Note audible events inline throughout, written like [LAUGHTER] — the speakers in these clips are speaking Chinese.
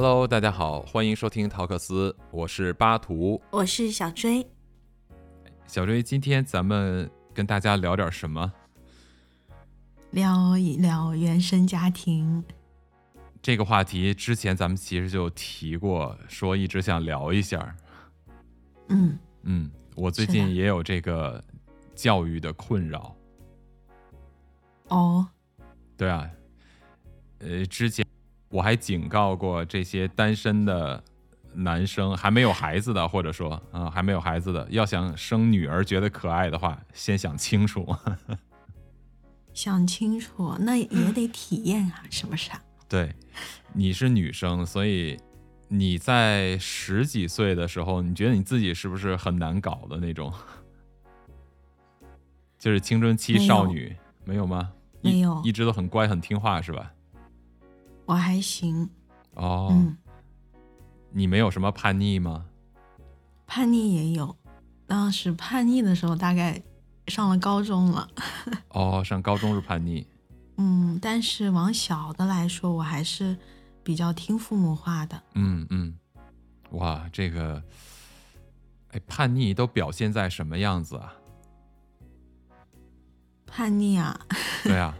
Hello，大家好，欢迎收听陶克斯，我是巴图，我是小追。小追，今天咱们跟大家聊点什么？聊一聊原生家庭。这个话题之前咱们其实就提过，说一直想聊一下。嗯嗯，我最近也有这个教育的困扰。哦，对啊，呃，之前我还警告过这些单身的男生，还没有孩子的，或者说啊还没有孩子的，要想生女儿觉得可爱的话，先想清楚。[LAUGHS] 想清楚，那也得体验啊，是不是啊？[LAUGHS] 对，你是女生，所以你在十几岁的时候，你觉得你自己是不是很难搞的那种？[LAUGHS] 就是青春期少女，没有吗？没有，一直都很乖很听话，是吧？我还行。哦，嗯，你没有什么叛逆吗？叛逆也有，当时叛逆的时候大概上了高中了。[LAUGHS] 哦，上高中是叛逆。嗯，但是往小的来说，我还是比较听父母话的。嗯嗯，哇，这个，哎，叛逆都表现在什么样子啊？叛逆啊？[LAUGHS] 对啊，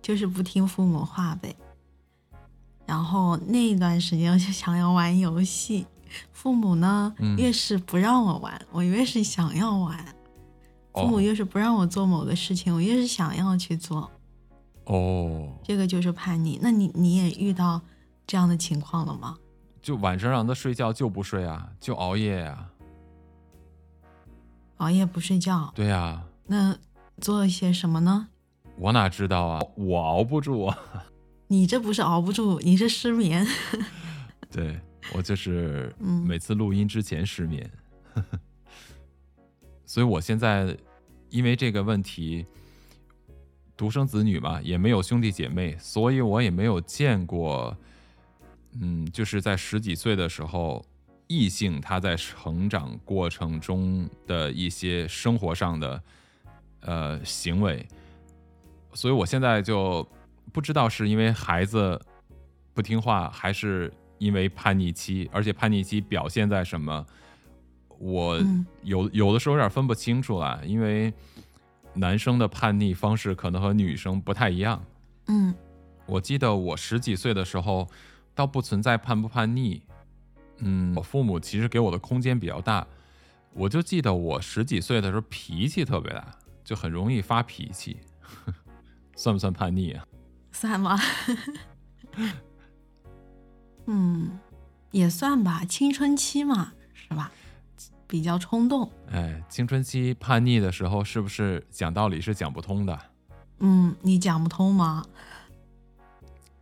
就是不听父母话呗。然后那一段时间，我就想要玩游戏，父母呢越是不让我玩，我越是想要玩。父母越是不让我做某个事情，我越是想要去做。哦，这个就是叛逆。那你你也遇到这样的情况了吗？就晚上让他睡觉就不睡啊，就熬夜呀。熬夜不睡觉？对呀。那做一些什么呢？我哪知道啊，我熬不住啊。你这不是熬不住，你是失眠。[LAUGHS] 对我就是每次录音之前失眠。[LAUGHS] 所以我现在因为这个问题，独生子女嘛，也没有兄弟姐妹，所以我也没有见过，嗯，就是在十几岁的时候，异性他在成长过程中的一些生活上的呃行为，所以我现在就不知道是因为孩子不听话，还是因为叛逆期，而且叛逆期表现在什么？我有有的时候有点分不清楚了，因为男生的叛逆方式可能和女生不太一样。嗯，我记得我十几岁的时候，倒不存在叛不叛逆。嗯，我父母其实给我的空间比较大。我就记得我十几岁的时候脾气特别大，就很容易发脾气，[LAUGHS] 算不算叛逆啊？算吗？[LAUGHS] 嗯，也算吧，青春期嘛，是吧？比较冲动，哎，青春期叛逆的时候，是不是讲道理是讲不通的？嗯，你讲不通吗？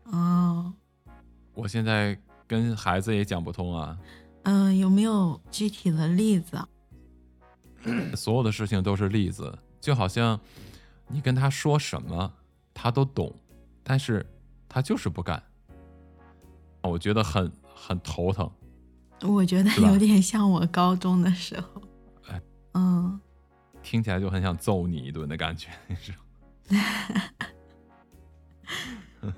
哦，我现在跟孩子也讲不通啊。嗯，有没有具体的例子？[CLEARS THROAT] 所有的事情都是例子，就好像你跟他说什么，他都懂，但是他就是不干，我觉得很很头疼。我觉得有点像我高中的时候，哎，嗯，听起来就很想揍你一顿的感觉，[LAUGHS] 你知道？[LAUGHS]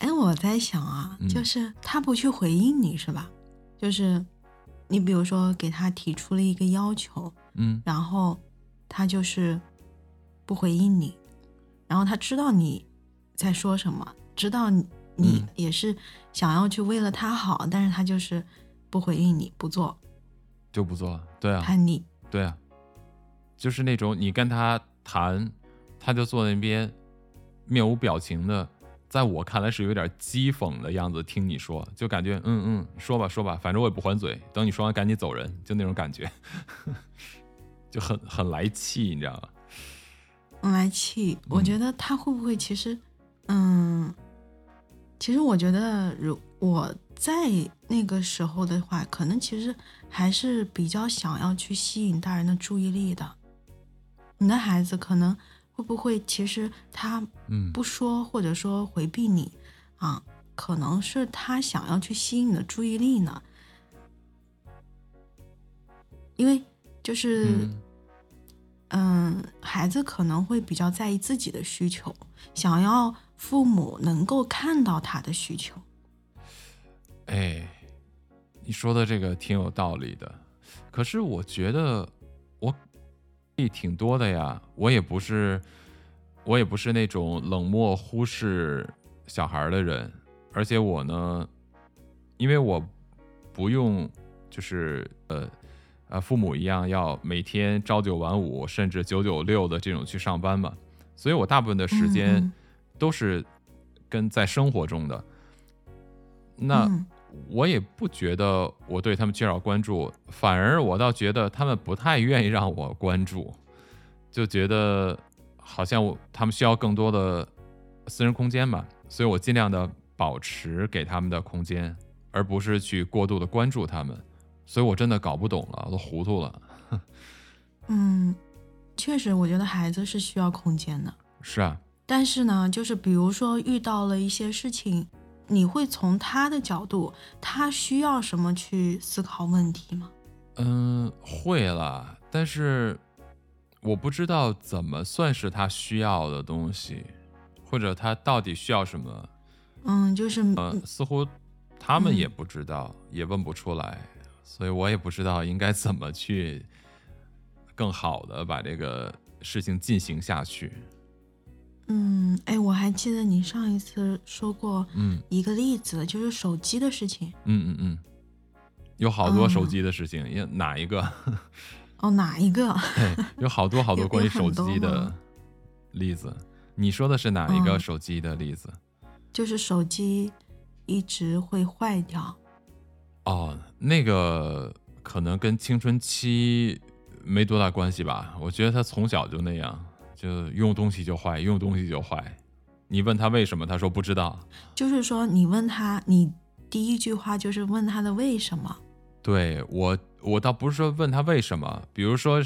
哎，我在想啊，就是他不去回应你是吧？就是你比如说给他提出了一个要求，嗯，然后他就是不回应你，然后他知道你在说什么，知道你也是想要去为了他好，但是他就是。不回应你不做，就不做，对啊，叛逆，对啊，就是那种你跟他谈，他就坐那边面无表情的，在我看来是有点讥讽的样子听你说，就感觉嗯嗯，说吧说吧，反正我也不还嘴，等你说完赶紧走人，就那种感觉，[LAUGHS] 就很很来气，你知道吗？来气，我觉得他会不会其实，嗯，其实我觉得如我。在那个时候的话，可能其实还是比较想要去吸引大人的注意力的。你的孩子可能会不会，其实他不说或者说回避你啊，可能是他想要去吸引你的注意力呢？因为就是，嗯，孩子可能会比较在意自己的需求，想要父母能够看到他的需求。哎，你说的这个挺有道理的，可是我觉得我挺多的呀，我也不是，我也不是那种冷漠忽视小孩的人，而且我呢，因为我不用就是呃呃父母一样要每天朝九晚五甚至九九六的这种去上班嘛，所以我大部分的时间都是跟在生活中的，那。我也不觉得我对他们缺少关注，反而我倒觉得他们不太愿意让我关注，就觉得好像我他们需要更多的私人空间吧，所以我尽量的保持给他们的空间，而不是去过度的关注他们，所以我真的搞不懂了，都糊涂了。嗯，确实，我觉得孩子是需要空间的。[LAUGHS] 是啊，但是呢，就是比如说遇到了一些事情。你会从他的角度，他需要什么去思考问题吗？嗯，会了，但是我不知道怎么算是他需要的东西，或者他到底需要什么。嗯，就是呃，似乎他们也不知道，也问不出来，所以我也不知道应该怎么去更好的把这个事情进行下去。嗯，哎，我还记得你上一次说过，嗯，一个例子就是手机的事情。嗯嗯嗯，有好多手机的事情，也哪一个？[LAUGHS] 哦，哪一个？有好多好多关于手机的例子。你说的是哪一个手机的例子？就是手机一直会坏掉。哦，那个可能跟青春期没多大关系吧？我觉得他从小就那样。就用东西就坏，用东西就坏。你问他为什么，他说不知道。就是说，你问他，你第一句话就是问他的为什么。对我，我倒不是说问他为什么。比如说，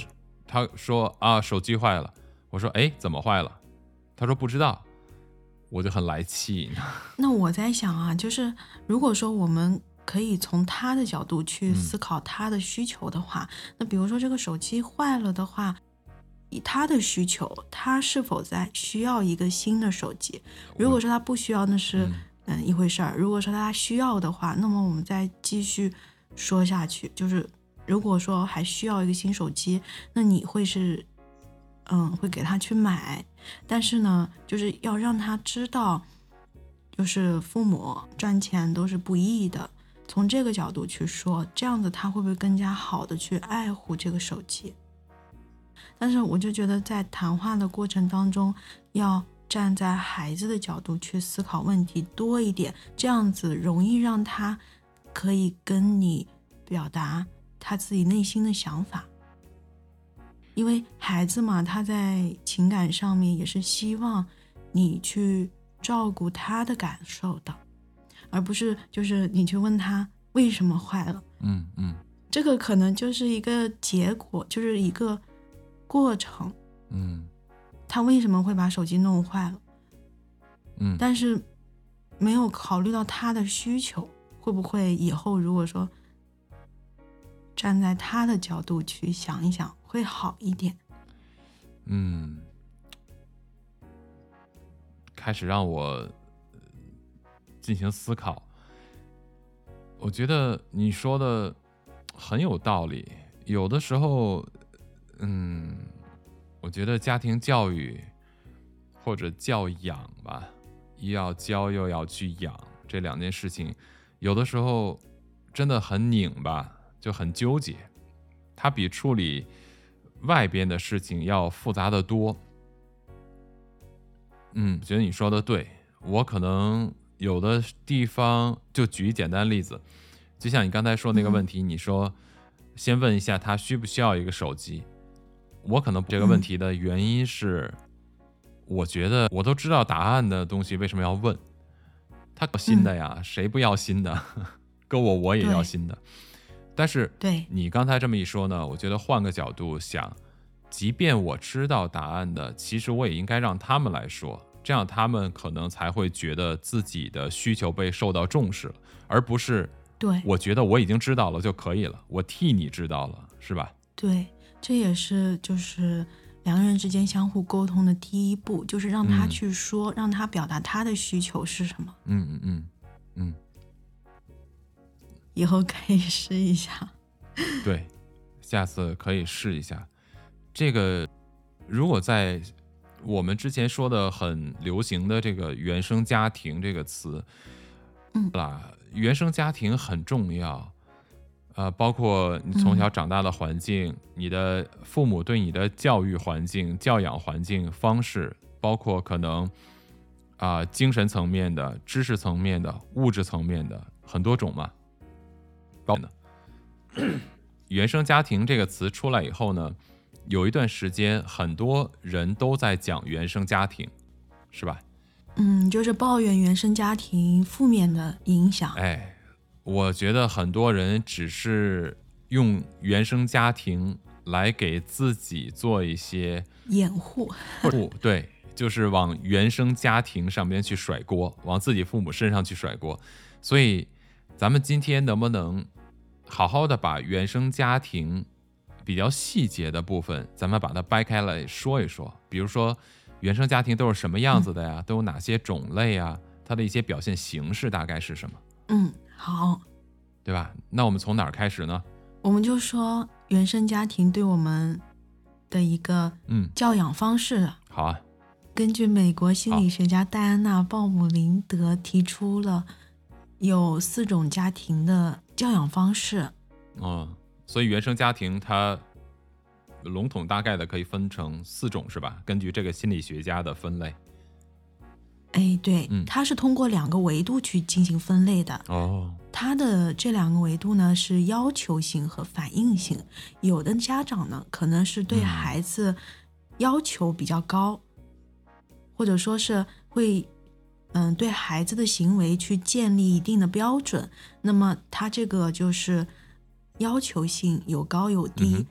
他说啊，手机坏了。我说，哎，怎么坏了？他说不知道。我就很来气。[LAUGHS] [LAUGHS] 那我在想啊，就是如果说我们可以从他的角度去思考他的需求的话，那比如说这个手机坏了的话。以他的需求，他是否在需要一个新的手机？如果说他不需要，那是嗯一回事儿。如果说他需要的话，那么我们再继续说下去。就是如果说还需要一个新手机，那你会是嗯会给他去买，但是呢，就是要让他知道，就是父母赚钱都是不易的。从这个角度去说，这样子他会不会更加好的去爱护这个手机？但是我就觉得，在谈话的过程当中，要站在孩子的角度去思考问题多一点，这样子容易让他可以跟你表达他自己内心的想法。因为孩子嘛，他在情感上面也是希望你去照顾他的感受的，而不是就是你去问他为什么坏了。嗯嗯，这个可能就是一个结果，就是一个。过程，嗯，他为什么会把手机弄坏了？嗯，但是没有考虑到他的需求，会不会以后如果说站在他的角度去想一想，会好一点？嗯，开始让我进行思考。我觉得你说的很有道理，有的时候。嗯，我觉得家庭教育或者教养吧，又要教又要去养这两件事情，有的时候真的很拧巴，就很纠结。它比处理外边的事情要复杂的多。嗯，觉得你说的对，我可能有的地方就举一简单例子，就像你刚才说那个问题，你说先问一下他需不需要一个手机。我可能这个问题的原因是，我觉得我都知道答案的东西为什么要问？他新的呀，谁不要新的？[LAUGHS] 搁我我也要新的。但是，对你刚才这么一说呢，我觉得换个角度想，即便我知道答案的，其实我也应该让他们来说，这样他们可能才会觉得自己的需求被受到重视了，而不是对我觉得我已经知道了就可以了，我替你知道了，是吧？对。这也是就是两个人之间相互沟通的第一步，就是让他去说，让他表达他的需求是什么。嗯嗯嗯嗯。以后可以试一下。[LAUGHS] 对，下次可以试一下。这个如果在我们之前说的很流行的这个“原生家庭”这个词，嗯啦，原生家庭很重要。呃，包括你从小长大的环境，你的父母对你的教育环境、教养环境方式，包括可能啊、精神层面的、知识层面的、物质层面的很多种嘛。包呢，原生家庭这个词出来以后呢，有一段时间很多人都在讲原生家庭，是吧？嗯，就是抱怨原生家庭负面的影响。哎，我觉得很多人只是用原生家庭来给自己做一些掩护，不对，就是往原生家庭上边去甩锅，往自己父母身上去甩锅。所以，咱们今天能不能好好的把原生家庭比较细节的部分，咱们把它掰开来说一说？比如说，原生家庭都是什么样子的呀？都有哪些种类啊？它的一些表现形式大概是什么？嗯，好，对吧？那我们从哪儿开始呢？我们就说原生家庭对我们的一个嗯，教养方式。好啊，根据美国心理学家戴安娜·鲍姆林德提出了有四种家庭的教养方式。嗯，所以原生家庭它笼统大概的可以分成四种，是吧？根据这个心理学家的分类。哎，对，嗯它是通过两个维度去进行分类的。哦，它的这两个维度呢是要求性和反应性。有的家长呢可能是对嗯孩子要求比较高，或者说是会嗯对孩子的行为去建立一定的标准，那么他这个就是要求性有高有低。嗯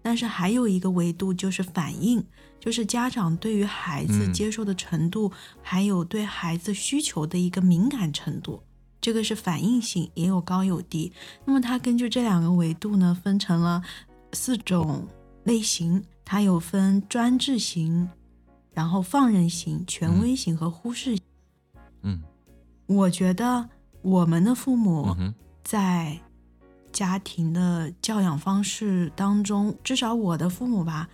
但是还有一个维度就是反应，就是家长对于孩子嗯接受的程度，还有对孩子需求的一个敏感程度，这个是反应性，也有高有低。那么它根据这两个维度呢，分成了四种类型，它有分专制型，然后放任型、权威型和忽视型。嗯我觉得我们的父母在家庭的教养方式当中，至少我的父母吧，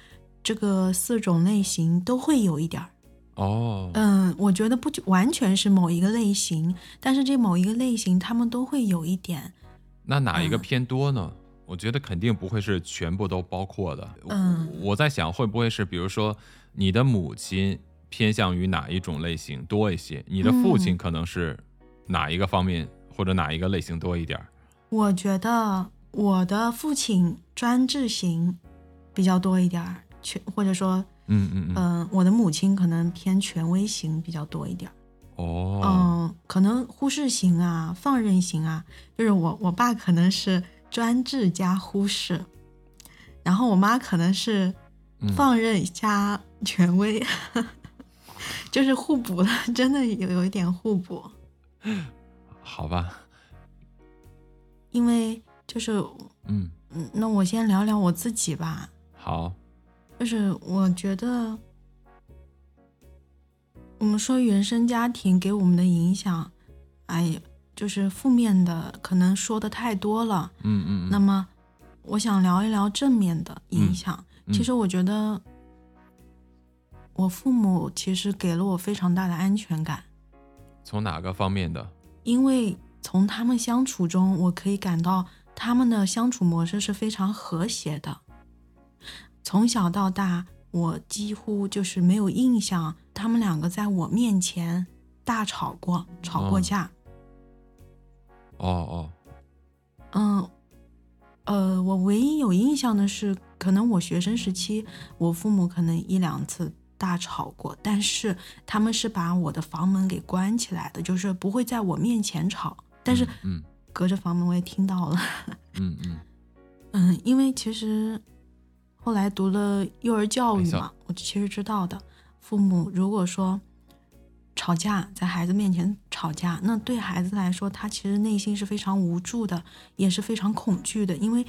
这个四种类型都会有一点儿。哦，嗯，我觉得不完全是某一个类型，但是这某一个类型他们都会有一点。那哪一个嗯偏多呢？我觉得肯定不会是全部都包括的。嗯我我在想会不会是，比如说你的母亲偏向于哪一种类型多一些，你的父亲嗯可能是哪一个方面或者哪一个类型多一点儿？我觉得我的父亲专制型比较多一点儿，权或者说，嗯嗯嗯，嗯、我的母亲可能偏权威型比较多一点。哦，嗯，可能忽视型啊，放任型啊，就是我我爸可能是专制加忽视，然后我妈可能是嗯。放任加权威，[LAUGHS] 就是互补了，真的有有一点互补，[LAUGHS] 好吧，因为就是嗯，嗯，那我先聊聊我自己吧，好，就是我觉得，我们说原生家庭给我们的影响，哎呀，就是负面的，可能说的太多了。嗯嗯，那么，我想聊一聊正面的影响。嗯其实我觉得，我父母其实给了我非常大的安全感，从哪个方面的？因为从他们相处中，我可以感到他们的相处模式是非常和谐的。从小到大，我几乎就是没有印象他们两个在我面前大吵过、吵过哦架。哦哦，嗯，呃，我唯一有印象的是，可能我学生时期，我父母可能一两次大吵过，但是他们是把我的房门给关起来的，就是不会在我面前吵，但是嗯隔着房门我也听到了。嗯嗯嗯，因为其实后来读了幼儿教育嘛，我其实知道的，父母如果说吵架，在孩子面前吵架，那对孩子来说，他其实内心是非常无助的，也是非常恐惧的，因为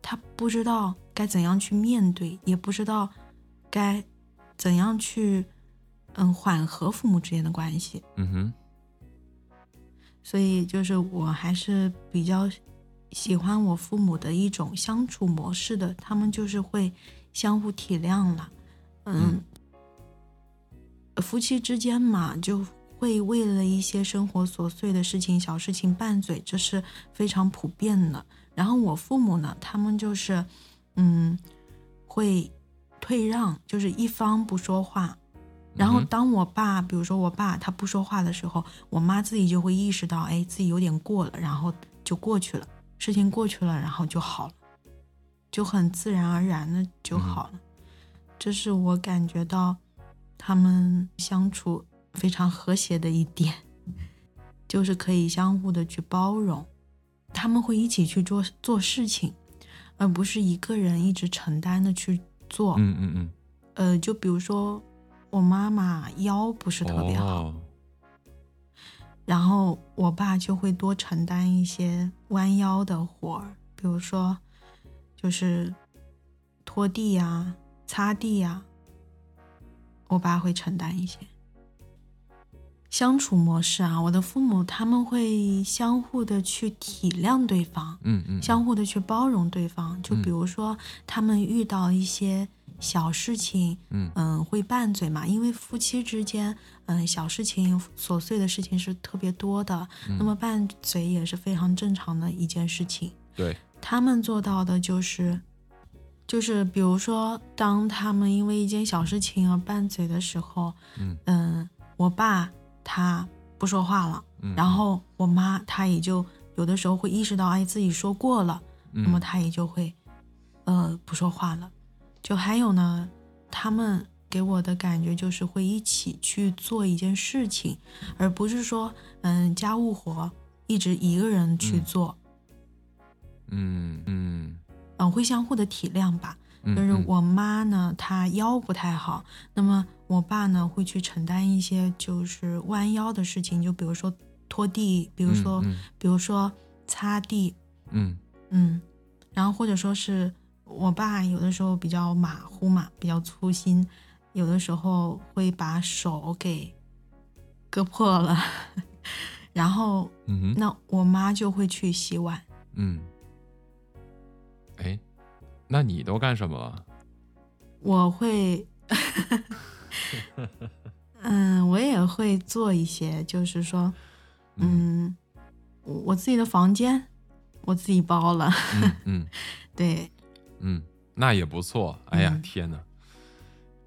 他不知道该怎样去面对，也不知道该怎样去嗯缓和父母之间的关系。嗯哼，所以就是我还是比较喜欢我父母的一种相处模式的，他们就是会相互体谅了，嗯，夫妻之间嘛，就会为了一些生活琐碎的事情、小事情拌嘴，这是非常普遍的。然后我父母呢，他们就是，嗯，会退让，就是一方不说话。然后当我爸，比如说我爸他不说话的时候，我妈自己就会意识到，哎，自己有点过了，然后就过去了，事情过去了，然后就好了，就很自然而然的就好了。这是我感觉到他们相处非常和谐的一点，[LAUGHS] 就是可以相互的去包容，他们会一起去做做事情，而不是一个人一直承担的去做。嗯嗯嗯。呃，就比如说。我妈妈腰不是特别好，然后我爸就会多承担一些弯腰的活儿，比如说就是拖地呀、擦地呀，我爸会承担一些。相处模式啊，我的父母他们会相互的去体谅对方，嗯嗯，相互的去包容对方。就比如说他们遇到一些。小事情，嗯嗯，会拌嘴嘛？因为夫妻之间，嗯，小事情、琐碎的事情是特别多的，那么拌嘴也是非常正常的一件事情。对，他们做到的就是，就是比如说，当他们因为一件小事情而拌嘴的时候，嗯嗯，我爸他不说话了，然后我妈她也就有的时候会意识到，哎，自己说过了，那么她也就会，呃，不说话了。就还有呢，他们给我的感觉就是会一起去做一件事情，而不是说，嗯，家务活一直一个人去做。嗯嗯嗯，会相互的体谅吧。就是我妈呢，她腰不太好，那么我爸呢会去承担一些就是弯腰的事情，就比如说拖地，比如说比如说擦地，嗯嗯，然后或者说是。我爸有的时候比较马虎嘛，比较粗心，有的时候会把手给割破了，[LAUGHS] 然后，嗯那我妈就会去洗碗。嗯，哎，那你都干什么了？我会，[LAUGHS] 嗯，我也会做一些，就是说，嗯，我自己的房间我自己包了。嗯，[LAUGHS] 对。嗯，那也不错。哎呀，天哪！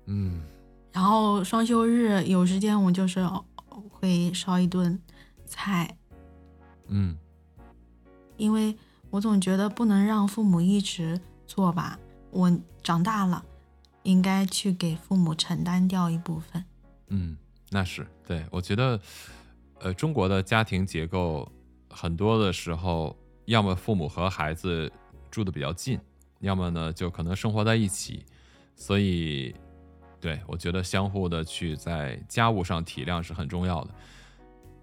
嗯，然后双休日有时间，我就是会烧一顿菜。嗯，因为我总觉得不能让父母一直做吧。我长大了，应该去给父母承担掉一部分。嗯，那是对。我觉得，呃，中国的家庭结构很多的时候，要么父母和孩子住的比较近。要么呢，就可能生活在一起，所以，对我觉得相互的去在家务上体谅是很重要的。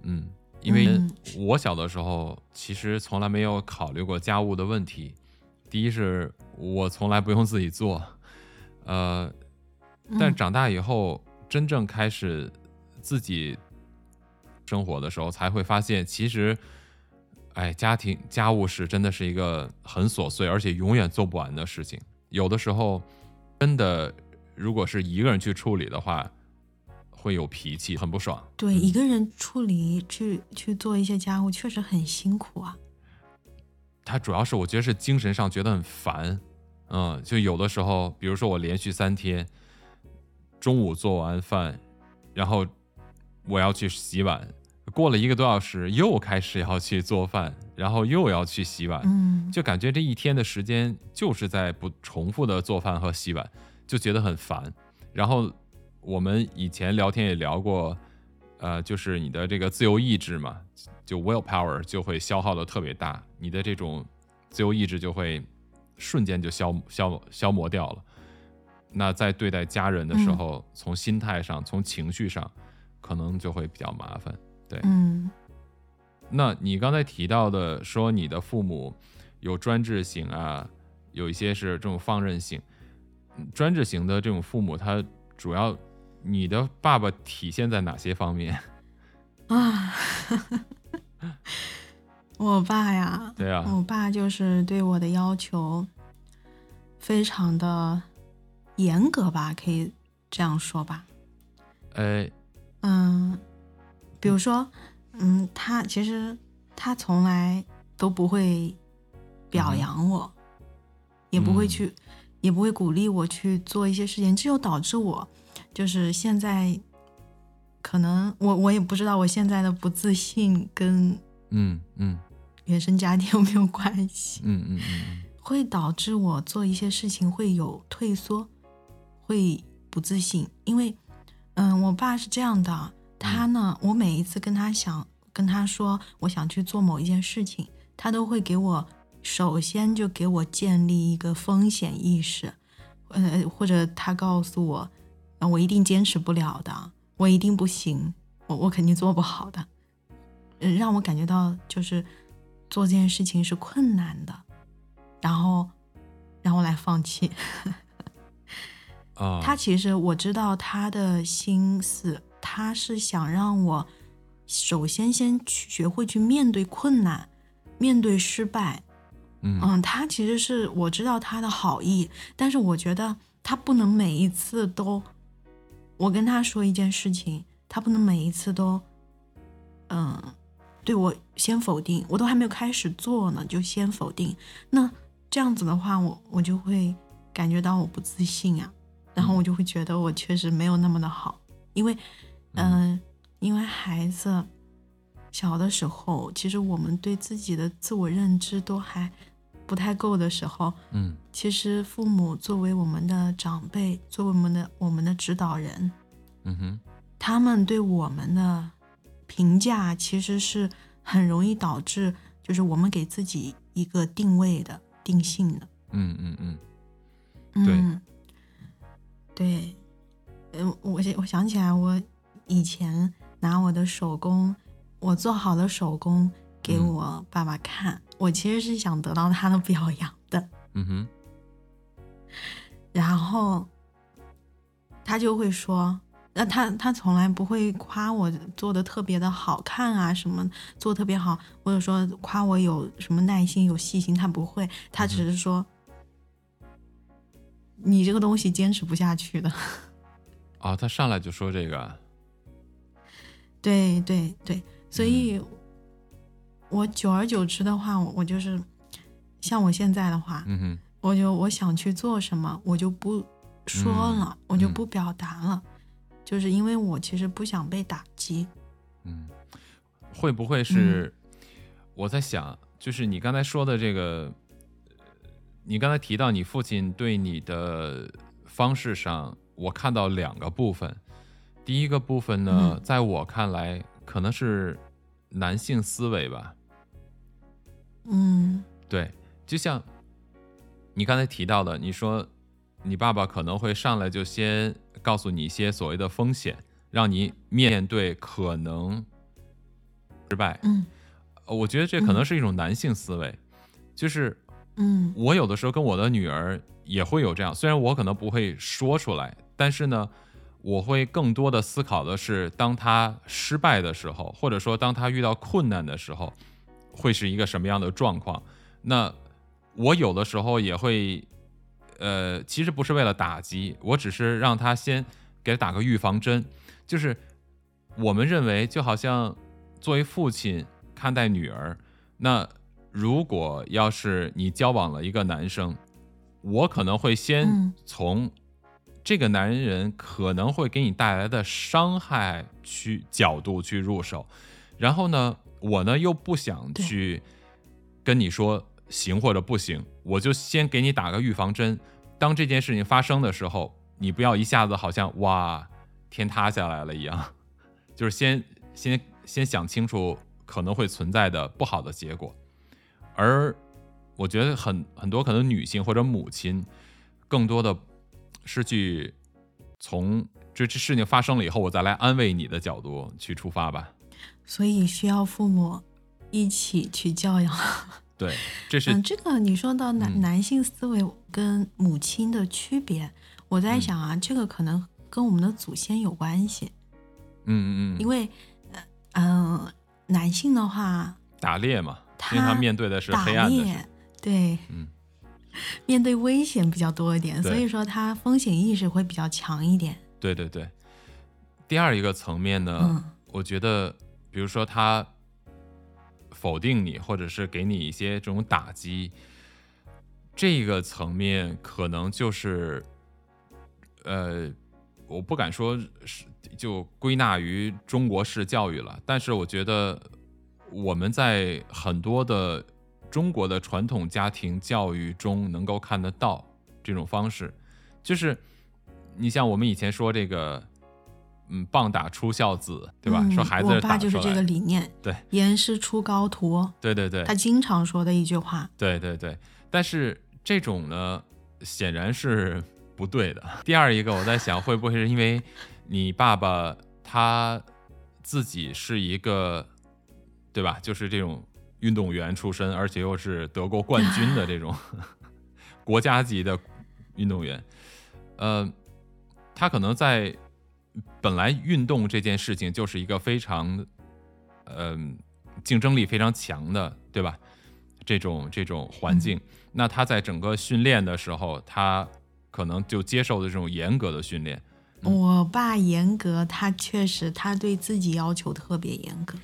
嗯，因为我小的时候其实从来没有考虑过家务的问题。第一是我从来不用自己做，呃，但长大以后真正开始自己生活的时候，才会发现其实。哎，家庭家务事真的是一个很琐碎，而且永远做不完的事情。有的时候，真的，如果是一个人去处理的话，会有脾气，很不爽。对，一个人处理去去做一些家务，确实很辛苦啊。他主要是我觉得是精神上觉得很烦，嗯，就有的时候，比如说我连续三天中午做完饭，然后我要去洗碗。过了一个多小时，又开始要去做饭，然后又要去洗碗，嗯，就感觉这一天的时间就是在不重复的做饭和洗碗，就觉得很烦。然后我们以前聊天也聊过，呃，就是你的这个自由意志嘛，就 will power 就会消耗的特别大，你的这种自由意志就会瞬间就消消消磨掉了。那在对待家人的时候，从心态上、从情绪上，可能就会比较麻烦。对，嗯，那你刚才提到的说你的父母有专制型啊，有一些是这种放任型。专制型的这种父母，他主要你的爸爸体现在哪些方面啊？[LAUGHS] 我爸呀，对啊，我爸就是对我的要求非常的严格吧，可以这样说吧。哎，嗯，比如说，嗯，他其实他从来都不会表扬我，也不会去，也不会鼓励我去做一些事情，这就导致我就是现在可能我我也不知道我现在的不自信跟嗯嗯。原生家庭 [LAUGHS] 有没有关系，嗯嗯嗯。会导致我做一些事情会有退缩，会不自信，因为。嗯，我爸是这样的，他呢，我每一次跟他想跟他说我想去做某一件事情，他都会给我首先就给我建立一个风险意识，呃，或者他告诉我，我一定坚持不了的，我一定不行，我我肯定做不好的，嗯，让我感觉到就是做这件事情是困难的，然后让我来放弃。[LAUGHS] 他其实我知道他的心思，他是想让我首先先去学会去面对困难，面对失败。嗯他其实是我知道他的好意，但是我觉得他不能每一次都，我跟他说一件事情，他不能每一次都，嗯，对我先否定，我都还没有开始做呢就先否定，那这样子的话，我我就会感觉到我不自信啊。然后我就会觉得我确实没有那么的好，因为，嗯，因为孩子小的时候，其实我们对自己的自我认知都还不太够的时候，嗯，其实父母作为我们的长辈，作为我们的我们的指导人，嗯哼，他们对我们的评价其实是很容易导致，就是我们给自己一个定位的定性的，嗯嗯嗯，对。对，嗯，我我想起来，我以前拿我的手工，我做好的手工给我爸爸看，我其实是想得到他的表扬的。嗯哼。然后他就会说，那他他从来不会夸我做的特别的好看啊，什么做特别好，或者说夸我有什么耐心、有细心，他不会，他只是说。你这个东西坚持不下去的，啊，[LAUGHS] 他上来就说这个，对对对，所以，我久而久之的话，我就是像我现在的话，嗯哼，我就我想去做什么，我就不说了，我就不表达了，就是因为我其实不想被打击。嗯，会不会是我在想，就是你刚才说的这个。你刚才提到你父亲对你的方式上，我看到两个部分。第一个部分呢，在我看来，可能是男性思维吧。嗯，对，就像你刚才提到的，你说你爸爸可能会上来就先告诉你一些所谓的风险，让你面对可能失败。嗯，我觉得这可能是一种男性思维，就是。嗯，我有的时候跟我的女儿也会有这样，虽然我可能不会说出来，但是呢，我会更多的思考的是，当他失败的时候，或者说当他遇到困难的时候，会是一个什么样的状况。那我有的时候也会，呃，其实不是为了打击，我只是让他先给她打个预防针，就是我们认为，就好像作为父亲看待女儿，那。如果要是你交往了一个男生，我可能会先从这个男人可能会给你带来的伤害去角度去入手，然后呢，我呢又不想去跟你说行或者不行，我就先给你打个预防针。当这件事情发生的时候，你不要一下子好像哇天塌下来了一样，[LAUGHS] 就是先先先想清楚可能会存在的不好的结果。而我觉得很很多可能女性或者母亲，更多的是去从这这事情发生了以后，我再来安慰你的角度去出发吧。所以需要父母一起去教养。对，这是嗯，这个你说到男男性思维跟母亲的区别，我在想啊，这个可能跟我们的祖先有关系。嗯嗯嗯。因为嗯，男性的话打猎嘛。因为他面对的是黑暗的事，对，嗯，面对危险比较多一点，所以说他风险意识会比较强一点。对对对。第二一个层面呢，嗯我觉得，比如说他否定你，或者是给你一些这种打击，这个层面可能就是，呃，我不敢说是就归纳于中国式教育了，但是我觉得我们在很多的中国的传统家庭教育中能够看得到这种方式，就是你像我们以前说这个。嗯，棒打出孝子，对吧？嗯说孩子我爸就是这个理念，对，严师出高徒，对对对，他经常说的一句话。对对对，但是这种呢，显然是不对的。[LAUGHS] 第二一个，我在想，会不会是因为你爸爸他自己是一个，对吧？就是这种运动员出身，而且又是得过冠军的这种 [LAUGHS] 国家级的运动员，呃，他可能在本来运动这件事情就是一个非常，嗯、竞争力非常强的，对吧？这种这种环境，那他在整个训练的时候，他可能就接受的这种严格的训练。嗯我爸严格，他确实他对自己要求特别严格。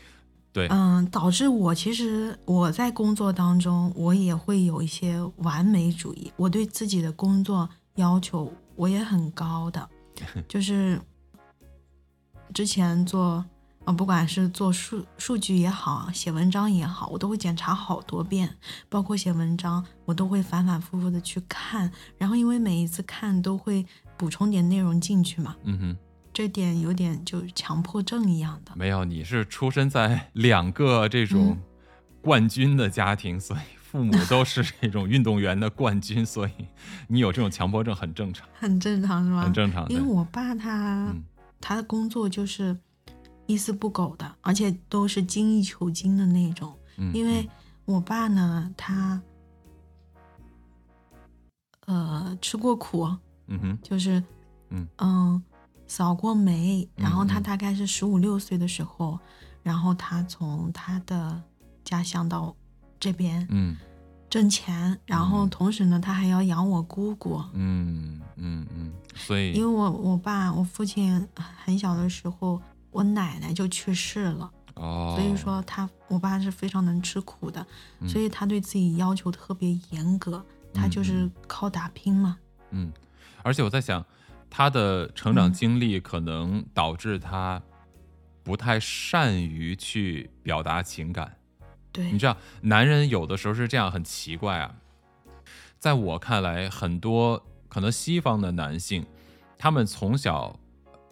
对，嗯，导致我其实我在工作当中，我也会有一些完美主义，我对自己的工作要求我也很高的，[LAUGHS] 就是之前做，呃，不管是做数数据也好，写文章也好，我都会检查好多遍，包括写文章，我都会反反复复的去看，然后因为每一次看都会补充点内容进去嘛，嗯哼，这点有点就是强迫症一样的。没有，你是出生在两个这种嗯冠军的家庭，所以父母都是这种运动员的冠军，所以你有这种强迫症很正常，[LAUGHS] 很正常是吗？很正常因为。我爸他、嗯他的工作就是一丝不苟的，而且都是精益求精的那种。嗯，因为我爸呢，他呃吃过苦，嗯哼，就是嗯嗯扫过煤，然后他大概是十五六岁的时候，然后他从他的家乡到这边嗯。挣钱，然后嗯。同时呢，他还要养我姑姑。嗯嗯嗯，所以因为我我爸我父亲很小的时候，我奶奶就去世了，哦，所以说他我爸是非常能吃苦的，嗯。所以他对自己要求特别严格，他就嗯是靠打拼嘛。嗯，而且我在想，他的成长嗯经历可能导致他不太善于去表达情感。对你，知道，男人有的时候是这样，很奇怪啊。在我看来，很多可能西方的男性，他们从小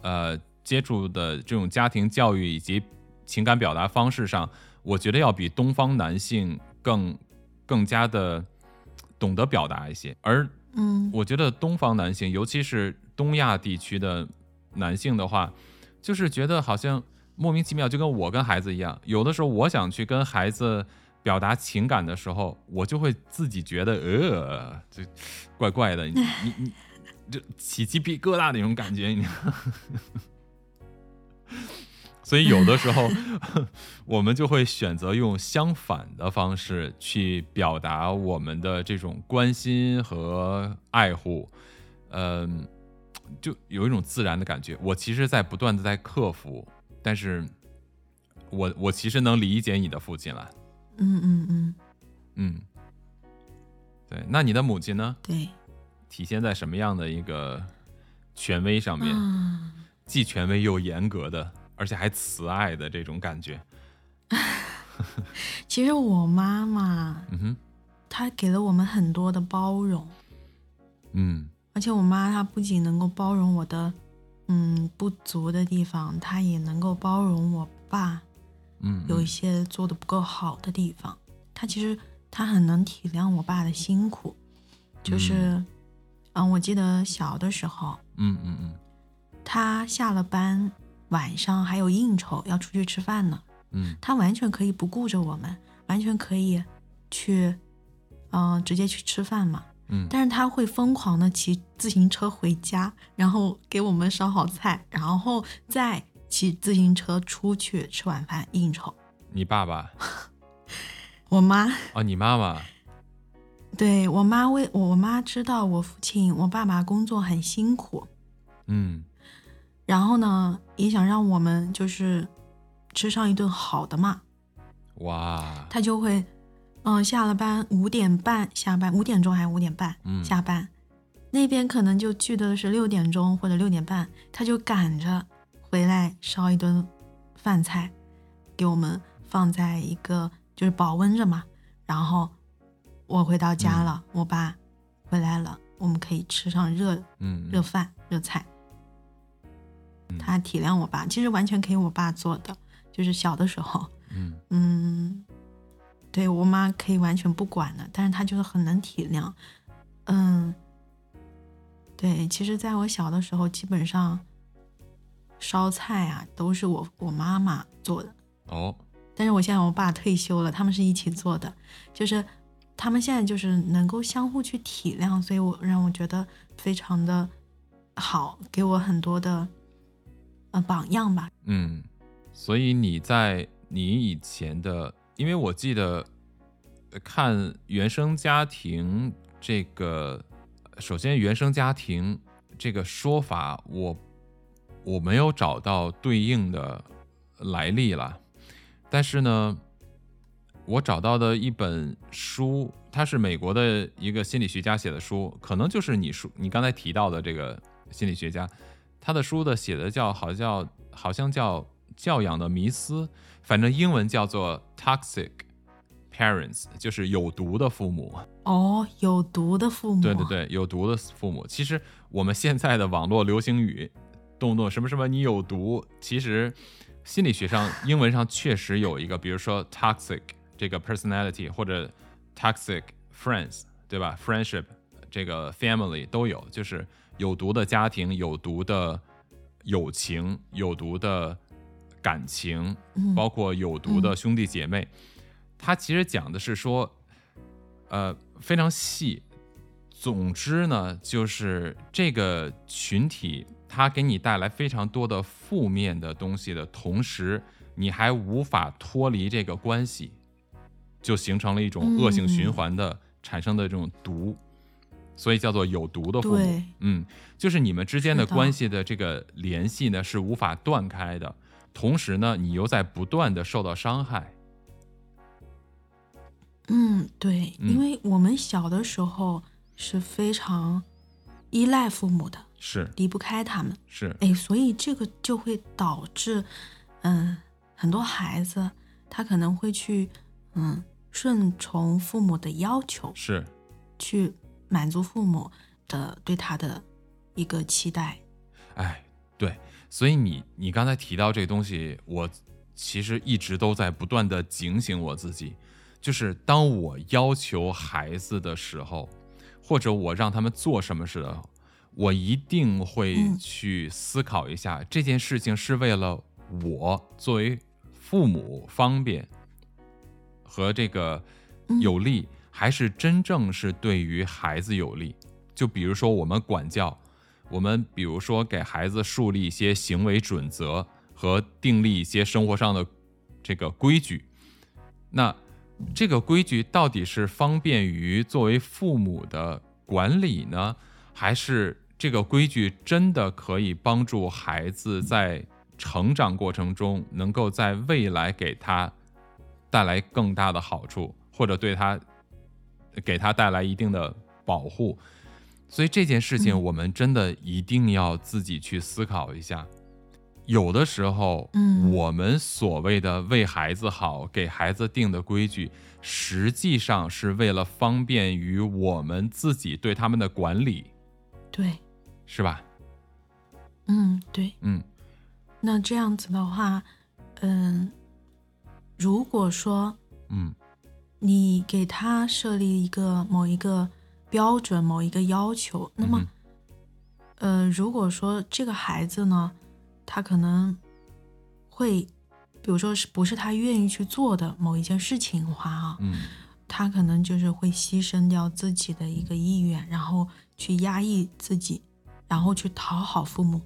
呃接触的这种家庭教育以及情感表达方式上，我觉得要比东方男性更更加的懂得表达一些。而嗯，我觉得东方男性，尤其是东亚地区的男性的话，就是觉得好像莫名其妙，就跟我跟孩子一样，有的时候我想去跟孩子表达情感的时候，我就会自己觉得呃，这怪怪的，你你你就起鸡皮疙瘩那种感觉，你。所以有的时候，我们就会选择用相反的方式去表达我们的这种关心和爱护，嗯、就有一种自然的感觉。我其实，在不断的在克服，但是我我其实能理解你的父亲了，嗯嗯嗯，嗯，对。那你的母亲呢？对，体现在什么样的一个权威上面？啊，既权威又严格的，而且还慈爱的这种感觉。[LAUGHS] 其实我妈妈嗯哼，她给了我们很多的包容，嗯而且我妈她不仅能够包容我的嗯不足的地方，她也能够包容我爸嗯，有一些做的不够好的地方。她其实她很能体谅我爸的辛苦，就是嗯我记得小的时候，嗯嗯嗯他下了班，晚上还有应酬要出去吃饭呢，嗯他完全可以不顾着我们，完全可以去，嗯、直接去吃饭嘛。嗯。但是他会疯狂的骑自行车回家，然后给我们烧好菜，然后再骑自行车出去吃晚饭应酬。你爸爸，[LAUGHS] 我妈。哦，你妈妈，对我妈为我妈知道我父亲我爸爸工作很辛苦，嗯。然后呢也想让我们就是吃上一顿好的嘛，哇，他就会嗯、下了班五点半下班，五点钟还是五点半、嗯下班，那边可能就聚的是六点钟或者六点半，他就赶着回来烧一顿饭菜，给我们放在一个就是保温着嘛，然后我回到家了，我爸回来了，我们可以吃上热嗯热饭热菜。嗯他体谅我爸，其实完全可以我爸做的，就是小的时候，嗯嗯，对我妈可以完全不管的，但是她就是很能体谅，嗯，对，其实在我小的时候，基本上烧菜啊都是我我妈妈做的，哦，但是我现在我爸退休了，他们是一起做的，就是他们现在就是能够相互去体谅，所以我让我觉得非常的好，给我很多的呃榜样吧。嗯，所以你在你以前的，因为我记得看原生家庭这个，首先原生家庭这个说法，我我没有找到对应的来历了，但是呢，我找到的一本书，它是美国的一个心理学家写的书，可能就是你说你刚才提到的这个心理学家，他的书的写的叫好叫好像叫教养的迷思，反正英文叫做 toxic parents，就是有毒的父母。哦，有毒的父母，对对，对，有毒的父母。其实我们现在的网络流行语，动不动什么什么你有毒，其实心理学上、英文上确实有一个，比如说 toxic 这个 personality 或者 toxic friends，对吧？friendship 这个 family 都有，就是有毒的家庭、有毒的友情、有毒的感情，嗯包括有毒的兄弟姐妹。它其实讲的是说，呃，非常细。总之呢，就是这个群体它给你带来非常多的负面的东西的同时，你还无法脱离这个关系，就形成了一种恶性循环的产生的这种毒，所以叫做有毒的父母。嗯，就是你们之间的关系的这个联系呢是无法断开的，同时呢，你又在不断的受到伤害。嗯，对，嗯。因为我们小的时候是非常依赖父母的，是。离不开他们，是，哎，所以这个就会导致，嗯，很多孩子他可能会去，嗯，顺从父母的要求，是，去满足父母的对他的一个期待。哎，对，所以你你刚才提到这个东西，我其实一直都在不断的警醒我自己，就是当我要求孩子的时候，或者我让他们做什么时候，我一定会嗯。去思考一下、这件事情是为了我作为父母方便和这个嗯。有利，还是真正是对于孩子有利。就比如说我们管教，我们比如说给孩子树立一些行为准则和订立一些生活上的这个规矩，那这个规矩到底是方便于作为父母的管理呢，还是这个规矩真的可以帮助孩子在成长过程中能够在未来给他带来更大的好处，或者对他给他带来一定的保护？所以这件事情，嗯我们真的一定要自己去思考一下。有的时候，嗯我们所谓的为孩子好、给孩子定的规矩，实际上是为了方便于我们自己对他们的管理，对，是吧？嗯，对。嗯那这样子的话，嗯，如果说嗯你给他设立一个某一个标准、某一个要求，那么嗯，呃，如果说这个孩子呢，他可能会，比如说是不是他愿意去做的某一件事情的话啊，嗯他可能就是会牺牲掉自己的一个意愿，然后去压抑自己，然后去讨好父母。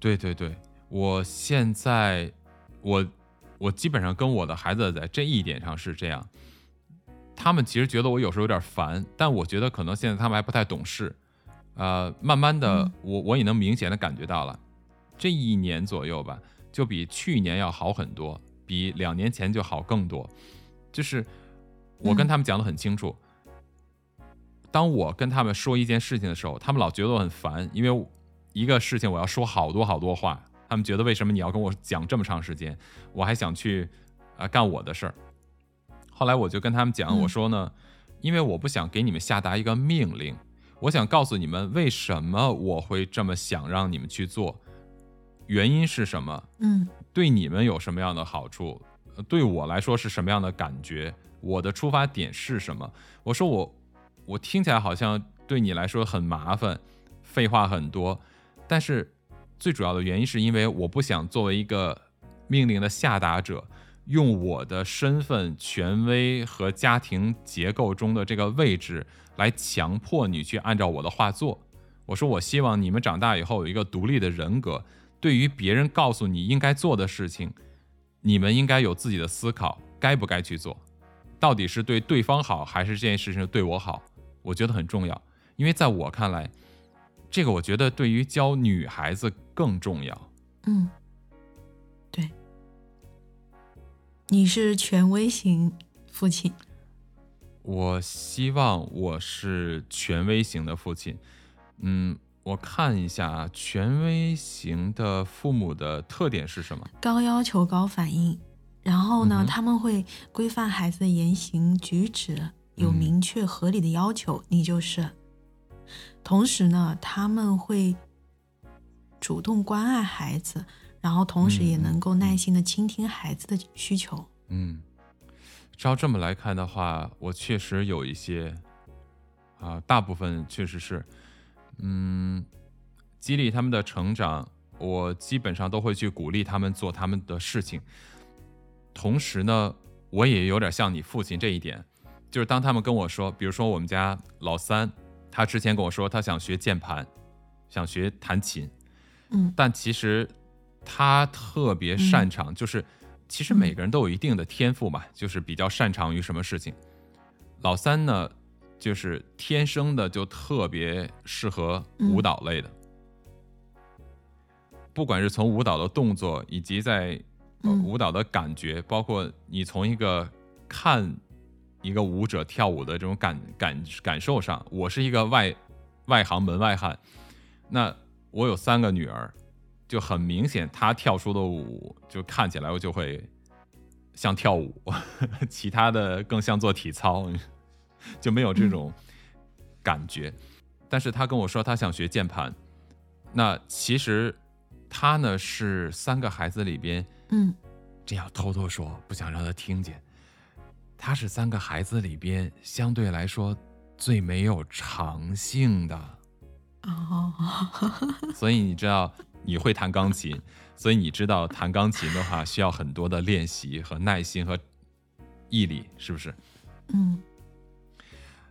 对对对，我现在我我基本上跟我的孩子在这一点上是这样，他们其实觉得我有时候有点烦，但我觉得可能现在他们还不太懂事，呃，慢慢的，我我也能明显的感觉到了，这一年左右吧，就比去年要好很多，比两年前就好更多，就是我跟他们讲的很清楚，当我跟他们说一件事情的时候，他们老觉得我很烦，因为一个事情我要说好多好多话。他们觉得为什么你要跟我讲这么长时间？我还想去，呃，干我的事儿。后来我就跟他们讲，我说呢，因为我不想给你们下达一个命令，我想告诉你们为什么我会这么想让你们去做，原因是什么？嗯，对你们有什么样的好处？对我来说是什么样的感觉？我的出发点是什么？我说我，我听起来好像对你来说很麻烦，废话很多，但是。最主要的原因是因为我不想作为一个命令的下达者，用我的身份、权威和家庭结构中的这个位置来强迫你去按照我的话做。我说，我希望你们长大以后有一个独立的人格，对于别人告诉你应该做的事情，你们应该有自己的思考，该不该去做，到底是对对方好，还是这件事情对我好？我觉得很重要，因为在我看来。这个我觉得对于教女孩子更重要。嗯，你是权威型父亲。我希望我是权威型的父亲。嗯，我看一下权威型的父母的特点是什么？高要求、高反应，然后呢，他们会规范孩子的言行举止，有明确合理的要求。你就是。同时呢，他们会主动关爱孩子，然后同时也能够耐心的倾听孩子的需求。嗯，照这么来看的话，我确实有一些，啊，大部分确实是，嗯，激励他们的成长，我基本上都会去鼓励他们做他们的事情。同时呢，我也有点像你父亲这一点，就是当他们跟我说，比如说我们家老三。他之前跟我说，他想学键盘，想学弹琴，嗯，但其实他特别擅长，就是其实每个人都有一定的天赋嘛，就是比较擅长于什么事情。老三呢，就是天生的就特别适合舞蹈类的，不管是从舞蹈的动作，以及在舞蹈的感觉，包括你从一个看。一个舞者跳舞的这种感感感受上，我是一个外外行门外汉。那我有三个女儿，就很明显，他跳出的舞就看起来我就会像跳舞，[LAUGHS] 其他的更像做体操，就没有这种感觉。但是他跟我说他想学键盘，那其实他呢是三个孩子里边，嗯，这要偷偷说，不想让他听见。他是三个孩子里边相对来说最没有长性的哦，所以你知道你会弹钢琴，所以你知道弹钢琴的话需要很多的练习和耐心和毅力，是不是？嗯。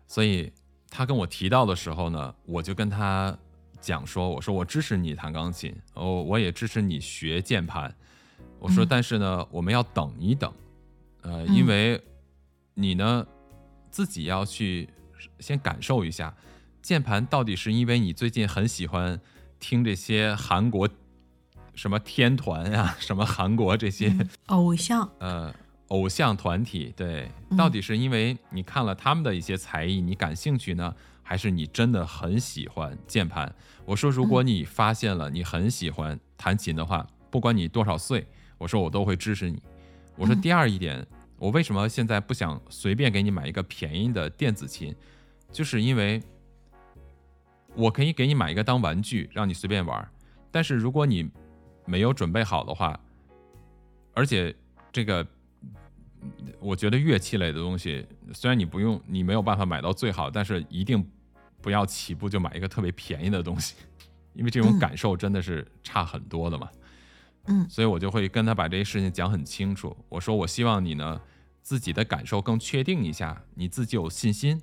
所以他跟我提到的时候呢，我就跟他讲说：“我说我支持你弹钢琴，哦，我也支持你学键盘。我说，但是呢，我们要等一等，呃，因为。”你呢，自己要去先感受一下，键盘到底是因为你最近很喜欢听这些韩国什么天团呀，什么韩国这些偶像，呃，偶像团体，对，到底是因为你看了他们的一些才艺，你感兴趣呢，还是你真的很喜欢键盘？我说，如果你发现了你很喜欢弹琴的话，不管你多少岁，我说我都会支持你。我说第二一点。我为什么现在不想随便给你买一个便宜的电子琴？就是因为我可以给你买一个当玩具，让你随便玩。但是如果你没有准备好的话，而且这个，我觉得乐器类的东西，虽然你不用，你没有办法买到最好，但是一定不要起步就买一个特别便宜的东西，[LAUGHS] 因为这种感受真的是差很多的嘛。嗯，所以我就会跟他把这些事情讲很清楚。我说，我希望你呢。自己的感受更确定一下，你自己有信心，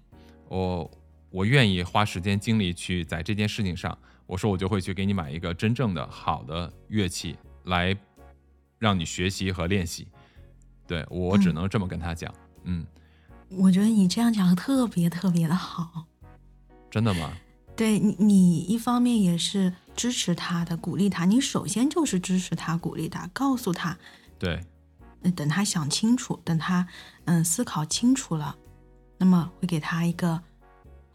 我我愿意花时间精力去在这件事情上。我说我就会去给你买一个真正的好的乐器来让你学习和练习。对我只能这么跟他讲。嗯，我觉得你这样讲特别特别的好。真的吗？对你，你一方面也是支持他的，鼓励他。你首先就是支持他，鼓励他，告诉他，对，等他想清楚，等他嗯思考清楚了，那么会给他一个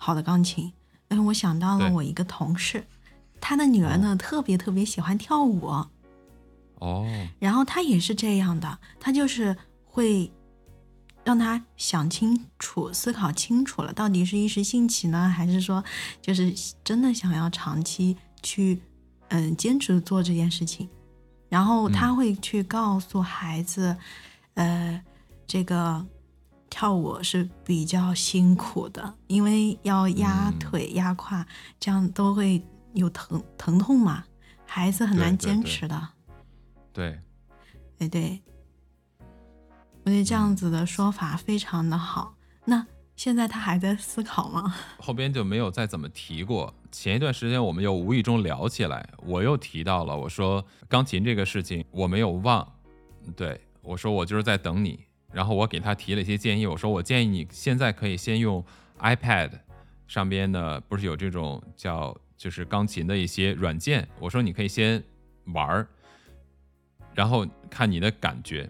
好的钢琴。哎，我想到了我一个同事，他的女儿呢特别特别喜欢跳舞。哦，然后他也是这样的，他就是会让他想清楚、思考清楚了，到底是一时兴起呢，还是说就是真的想要长期去嗯坚持做这件事情。然后他会去告诉孩子，呃，这个跳舞是比较辛苦的，因为要压腿、压胯，这样都会有疼疼痛嘛，孩子很难坚持的。对，哎对，我觉得这样子的说法非常的好。那现在他还在思考吗？[LAUGHS] 后边就没有再怎么提过。前一段时间我们又无意中聊起来，我又提到了，我说钢琴这个事情我没有忘。对我说我就是在等你，然后我给他提了一些建议，我说我建议你现在可以先用 iPad 上边呢，不是有这种叫就是钢琴的一些软件，我说你可以先玩儿。然后看你的感觉，